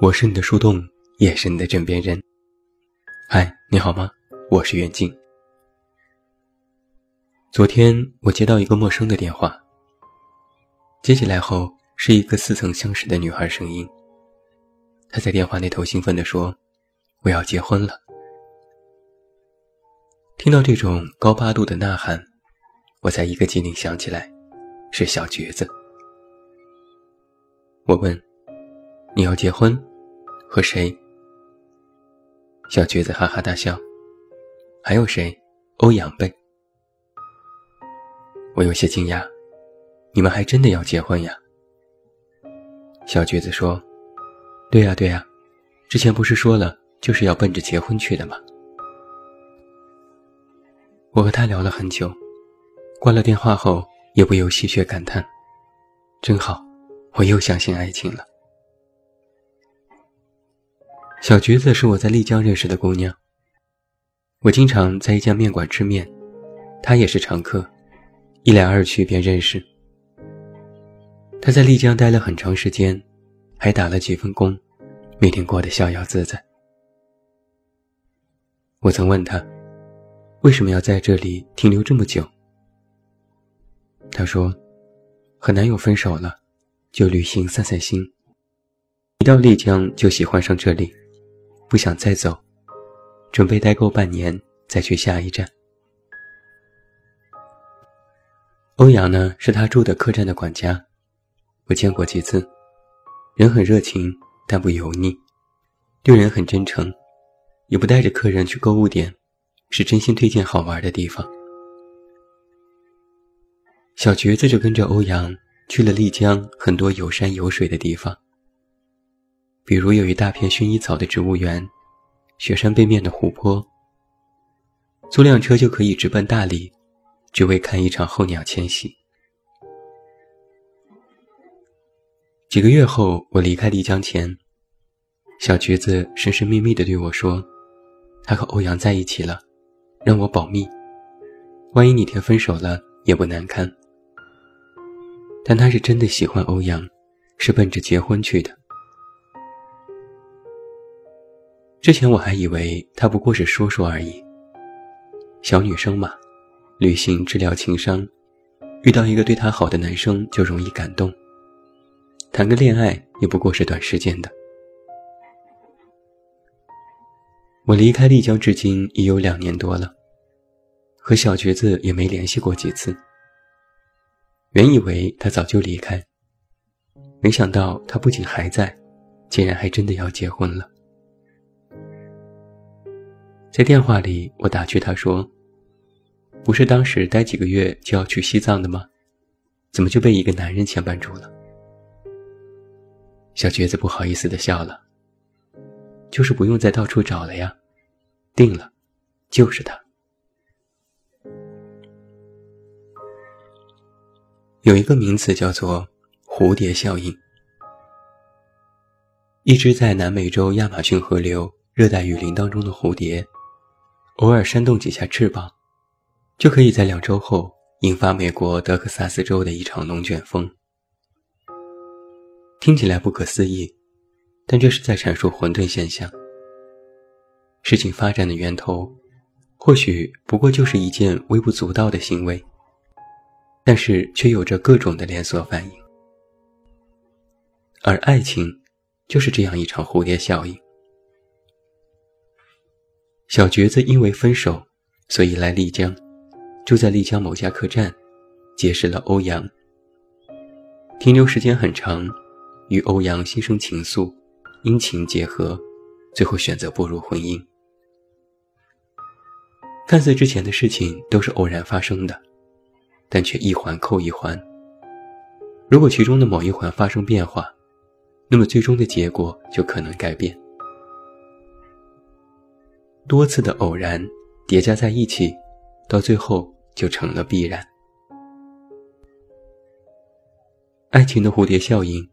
我是你的树洞，也是你的枕边人。嗨，你好吗？我是袁静。昨天我接到一个陌生的电话，接起来后是一个似曾相识的女孩声音。她在电话那头兴奋地说：“我要结婚了。”听到这种高八度的呐喊，我才一个机灵想起来，是小橘子。我问：“你要结婚？和谁？”小橘子哈哈大笑：“还有谁？欧阳呗。”我有些惊讶：“你们还真的要结婚呀？”小橘子说：“对呀对呀，之前不是说了，就是要奔着结婚去的吗？”我和他聊了很久，挂了电话后也不由戏谑感叹：“真好，我又相信爱情了。”小橘子是我在丽江认识的姑娘。我经常在一家面馆吃面，她也是常客，一来二去便认识。她在丽江待了很长时间，还打了几份工，每天过得逍遥自在。我曾问她。为什么要在这里停留这么久？她说：“和男友分手了，就旅行散散心。一到丽江就喜欢上这里，不想再走，准备待够半年再去下一站。”欧阳呢，是他住的客栈的管家，我见过几次，人很热情，但不油腻，对人很真诚，也不带着客人去购物点。是真心推荐好玩的地方。小橘子就跟着欧阳去了丽江很多有山有水的地方，比如有一大片薰衣草的植物园，雪山背面的湖泊。租辆车就可以直奔大理，只为看一场候鸟迁徙。几个月后，我离开丽江前，小橘子神神秘秘地对我说：“他和欧阳在一起了。”让我保密，万一哪天分手了也不难堪。但他是真的喜欢欧阳，是奔着结婚去的。之前我还以为他不过是说说而已。小女生嘛，旅行治疗情商，遇到一个对她好的男生就容易感动。谈个恋爱也不过是短时间的。我离开丽江至今已有两年多了，和小橘子也没联系过几次。原以为他早就离开，没想到他不仅还在，竟然还真的要结婚了。在电话里，我打趣他说：“不是当时待几个月就要去西藏的吗？怎么就被一个男人牵绊住了？”小橘子不好意思的笑了。就是不用再到处找了呀，定了，就是他。有一个名词叫做蝴蝶效应。一只在南美洲亚马逊河流热带雨林当中的蝴蝶，偶尔扇动几下翅膀，就可以在两周后引发美国德克萨斯州的一场龙卷风。听起来不可思议。但这是在阐述混沌现象。事情发展的源头，或许不过就是一件微不足道的行为，但是却有着各种的连锁反应。而爱情，就是这样一场蝴蝶效应。小橘子因为分手，所以来丽江，住在丽江某家客栈，结识了欧阳。停留时间很长，与欧阳心生情愫。阴晴结合，最后选择步入婚姻。看似之前的事情都是偶然发生的，但却一环扣一环。如果其中的某一环发生变化，那么最终的结果就可能改变。多次的偶然叠加在一起，到最后就成了必然。爱情的蝴蝶效应。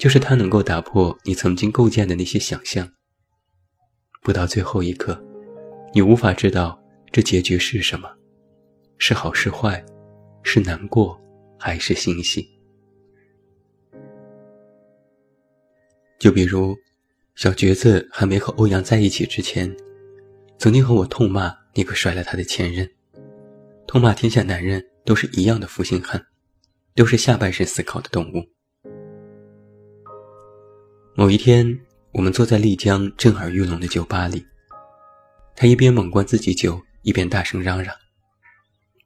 就是它能够打破你曾经构建的那些想象。不到最后一刻，你无法知道这结局是什么，是好是坏，是难过还是欣喜。就比如，小橘子还没和欧阳在一起之前，曾经和我痛骂那个甩了他的前任，痛骂天下男人都是一样的负心汉，都是下半身思考的动物。某一天，我们坐在丽江震耳欲聋的酒吧里，他一边猛灌自己酒，一边大声嚷嚷：“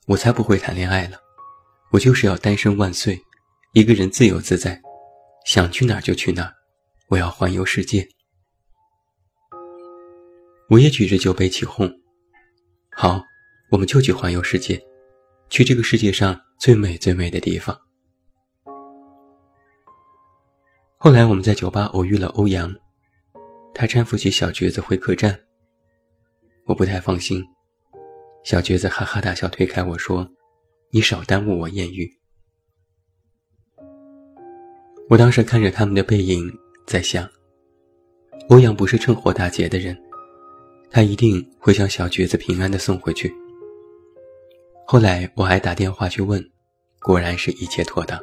我才不会谈恋爱了，我就是要单身万岁，一个人自由自在，想去哪儿就去哪儿，我要环游世界。”我也举着酒杯起哄：“好，我们就去环游世界，去这个世界上最美最美的地方。”后来我们在酒吧偶遇了欧阳，他搀扶起小橘子回客栈。我不太放心，小橘子哈哈大笑，推开我说：“你少耽误我艳遇。”我当时看着他们的背影，在想，欧阳不是趁火打劫的人，他一定会将小橘子平安的送回去。后来我还打电话去问，果然是一切妥当。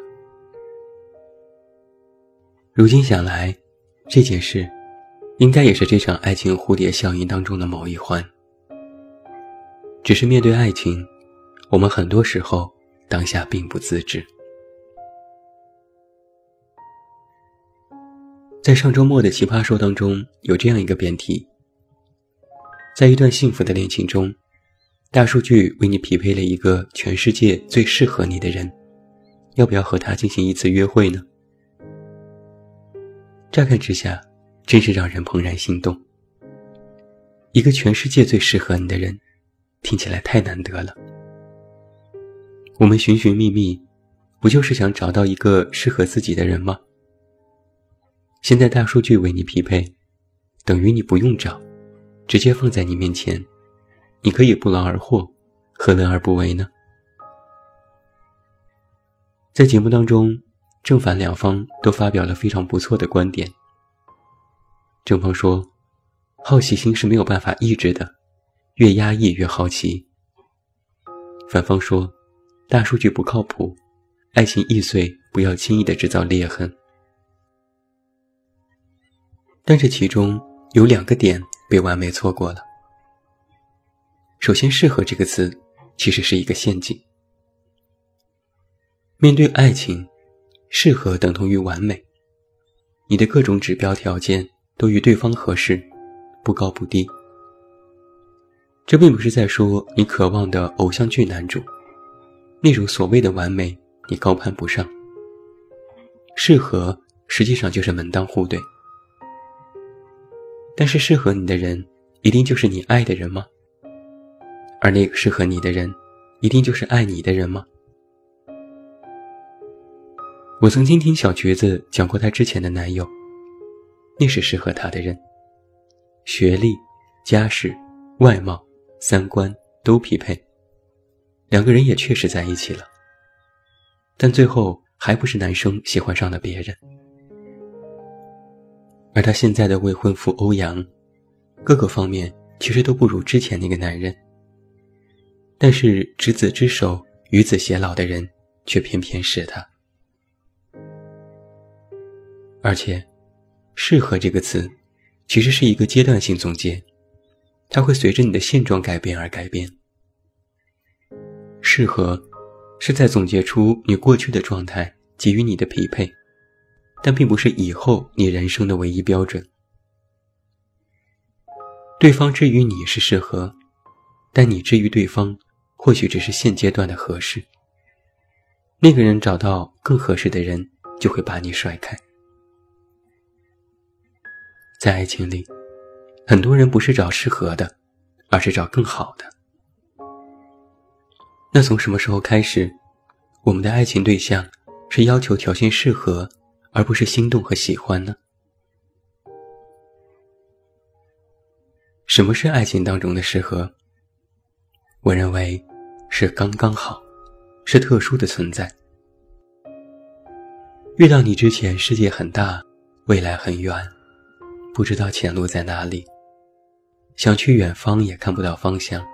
如今想来，这件事，应该也是这场爱情蝴蝶效应当中的某一环。只是面对爱情，我们很多时候当下并不自知。在上周末的奇葩说当中，有这样一个辩题：在一段幸福的恋情中，大数据为你匹配了一个全世界最适合你的人，要不要和他进行一次约会呢？乍看之下，真是让人怦然心动。一个全世界最适合你的人，听起来太难得了。我们寻寻觅觅，不就是想找到一个适合自己的人吗？现在大数据为你匹配，等于你不用找，直接放在你面前，你可以不劳而获，何乐而不为呢？在节目当中。正反两方都发表了非常不错的观点。正方说：“好奇心是没有办法抑制的，越压抑越好奇。”反方说：“大数据不靠谱，爱情易碎，不要轻易的制造裂痕。”但这其中有两个点被完美错过了。首先，“适合”这个词其实是一个陷阱。面对爱情。适合等同于完美，你的各种指标条件都与对方合适，不高不低。这并不是在说你渴望的偶像剧男主，那种所谓的完美你高攀不上。适合实际上就是门当户对，但是适合你的人一定就是你爱的人吗？而那个适合你的人，一定就是爱你的人吗？我曾经听小橘子讲过她之前的男友，那是适合她的人，学历、家世、外貌、三观都匹配，两个人也确实在一起了。但最后还不是男生喜欢上了别人，而她现在的未婚夫欧阳，各个方面其实都不如之前那个男人，但是执子之手，与子偕老的人却偏偏是他。而且，“适合”这个词，其实是一个阶段性总结，它会随着你的现状改变而改变。适合，是在总结出你过去的状态，给予你的匹配，但并不是以后你人生的唯一标准。对方之于你是适合，但你之于对方，或许只是现阶段的合适。那个人找到更合适的人，就会把你甩开。在爱情里，很多人不是找适合的，而是找更好的。那从什么时候开始，我们的爱情对象是要求条件适合，而不是心动和喜欢呢？什么是爱情当中的适合？我认为是刚刚好，是特殊的存在。遇到你之前，世界很大，未来很远。不知道前路在哪里，想去远方也看不到方向。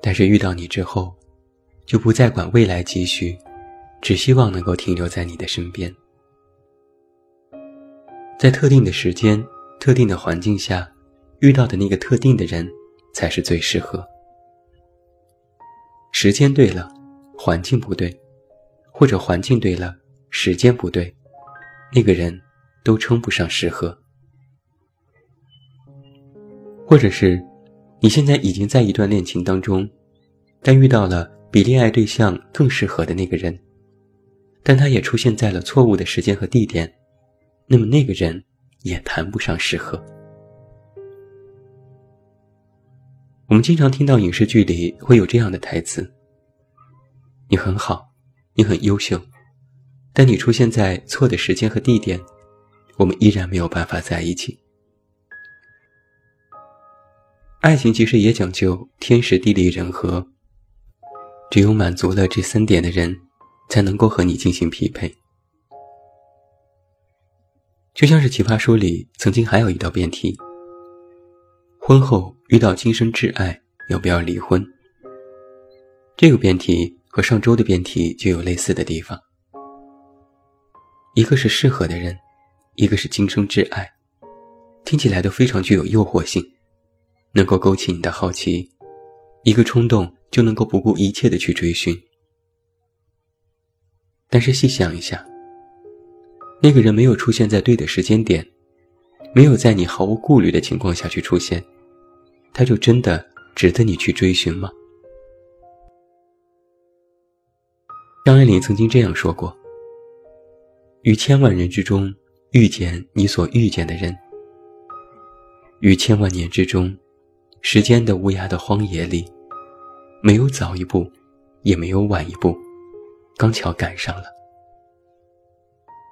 但是遇到你之后，就不再管未来几许，只希望能够停留在你的身边。在特定的时间、特定的环境下遇到的那个特定的人，才是最适合。时间对了，环境不对，或者环境对了，时间不对，那个人都称不上适合。或者是，你现在已经在一段恋情当中，但遇到了比恋爱对象更适合的那个人，但他也出现在了错误的时间和地点，那么那个人也谈不上适合。我们经常听到影视剧里会有这样的台词：“你很好，你很优秀，但你出现在错的时间和地点，我们依然没有办法在一起。”爱情其实也讲究天时地利人和，只有满足了这三点的人，才能够和你进行匹配。就像是《奇葩说》里曾经还有一道辩题。婚后遇到今生挚爱，要不要离婚？这个辩题和上周的辩题就有类似的地方。一个是适合的人，一个是今生挚爱，听起来都非常具有诱惑性，能够勾起你的好奇，一个冲动就能够不顾一切的去追寻。但是细想一下，那个人没有出现在对的时间点，没有在你毫无顾虑的情况下去出现。他就真的值得你去追寻吗？张爱玲曾经这样说过：“于千万人之中遇见你所遇见的人，于千万年之中，时间的无涯的荒野里，没有早一步，也没有晚一步，刚巧赶上了。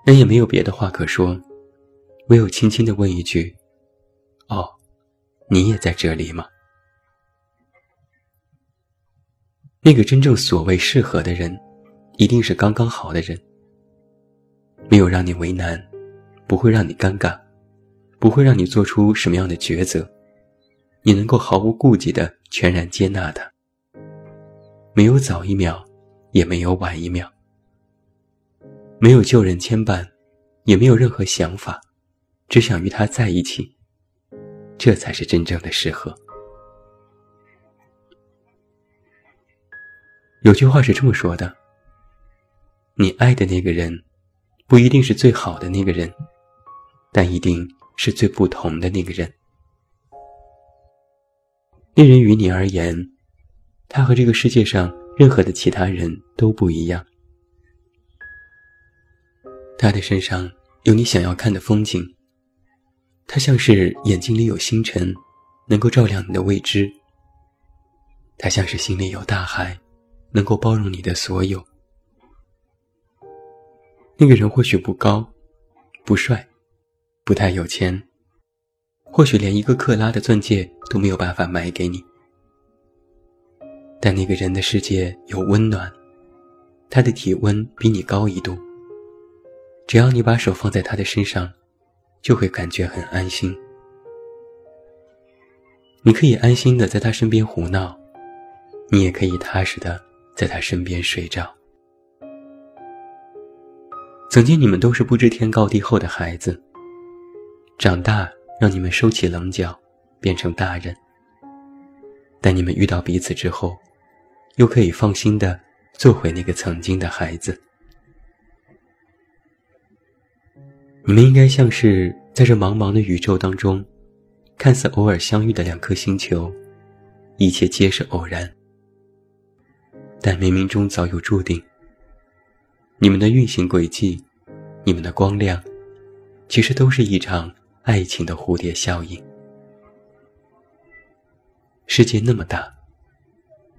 人也没有别的话可说，唯有轻轻的问一句：‘哦。’”你也在这里吗？那个真正所谓适合的人，一定是刚刚好的人，没有让你为难，不会让你尴尬，不会让你做出什么样的抉择，你能够毫无顾忌的全然接纳他，没有早一秒，也没有晚一秒，没有旧人牵绊，也没有任何想法，只想与他在一起。这才是真正的适合。有句话是这么说的：你爱的那个人，不一定是最好的那个人，但一定是最不同的那个人。那人于你而言，他和这个世界上任何的其他人都不一样。他的身上有你想要看的风景。他像是眼睛里有星辰，能够照亮你的未知。他像是心里有大海，能够包容你的所有。那个人或许不高，不帅，不太有钱，或许连一个克拉的钻戒都没有办法买给你。但那个人的世界有温暖，他的体温比你高一度。只要你把手放在他的身上。就会感觉很安心。你可以安心的在他身边胡闹，你也可以踏实的在他身边睡着。曾经你们都是不知天高地厚的孩子，长大让你们收起棱角，变成大人。但你们遇到彼此之后，又可以放心的做回那个曾经的孩子。你们应该像是在这茫茫的宇宙当中，看似偶尔相遇的两颗星球，一切皆是偶然，但冥冥中早有注定。你们的运行轨迹，你们的光亮，其实都是一场爱情的蝴蝶效应。世界那么大，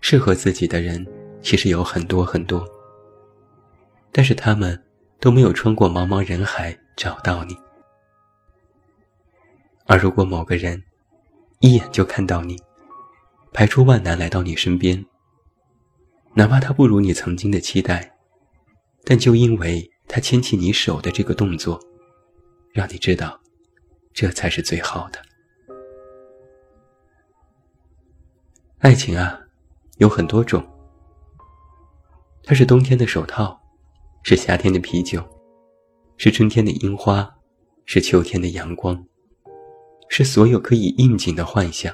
适合自己的人其实有很多很多，但是他们都没有穿过茫茫人海。找到你，而如果某个人一眼就看到你，排除万难来到你身边，哪怕他不如你曾经的期待，但就因为他牵起你手的这个动作，让你知道，这才是最好的。爱情啊，有很多种，它是冬天的手套，是夏天的啤酒。是春天的樱花，是秋天的阳光，是所有可以应景的幻想。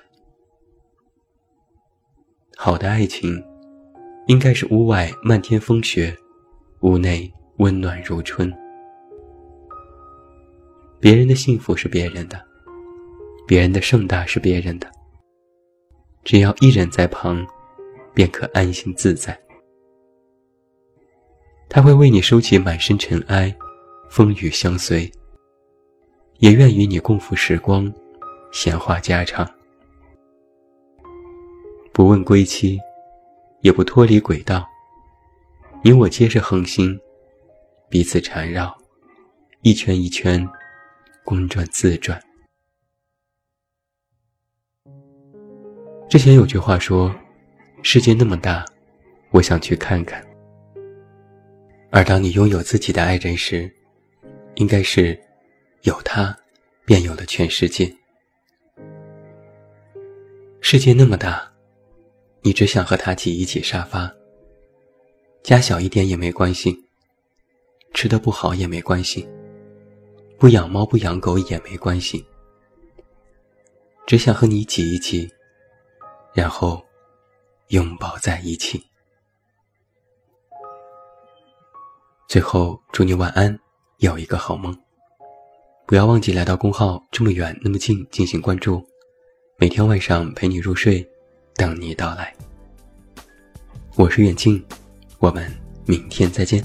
好的爱情，应该是屋外漫天风雪，屋内温暖如春。别人的幸福是别人的，别人的盛大是别人的。只要一人在旁，便可安心自在。他会为你收起满身尘埃，风雨相随。也愿与你共赴时光，闲话家常。不问归期，也不脱离轨道。你我皆是恒星，彼此缠绕，一圈一圈。公转自转。之前有句话说：“世界那么大，我想去看看。”而当你拥有自己的爱人时，应该是有他，便有了全世界。世界那么大，你只想和他挤一挤沙发，家小一点也没关系，吃的不好也没关系。不养猫不养狗也没关系，只想和你挤一挤，然后拥抱在一起。最后祝你晚安，有一个好梦。不要忘记来到公号这么远那么近进行关注，每天晚上陪你入睡，等你到来。我是远近，我们明天再见。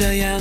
这样。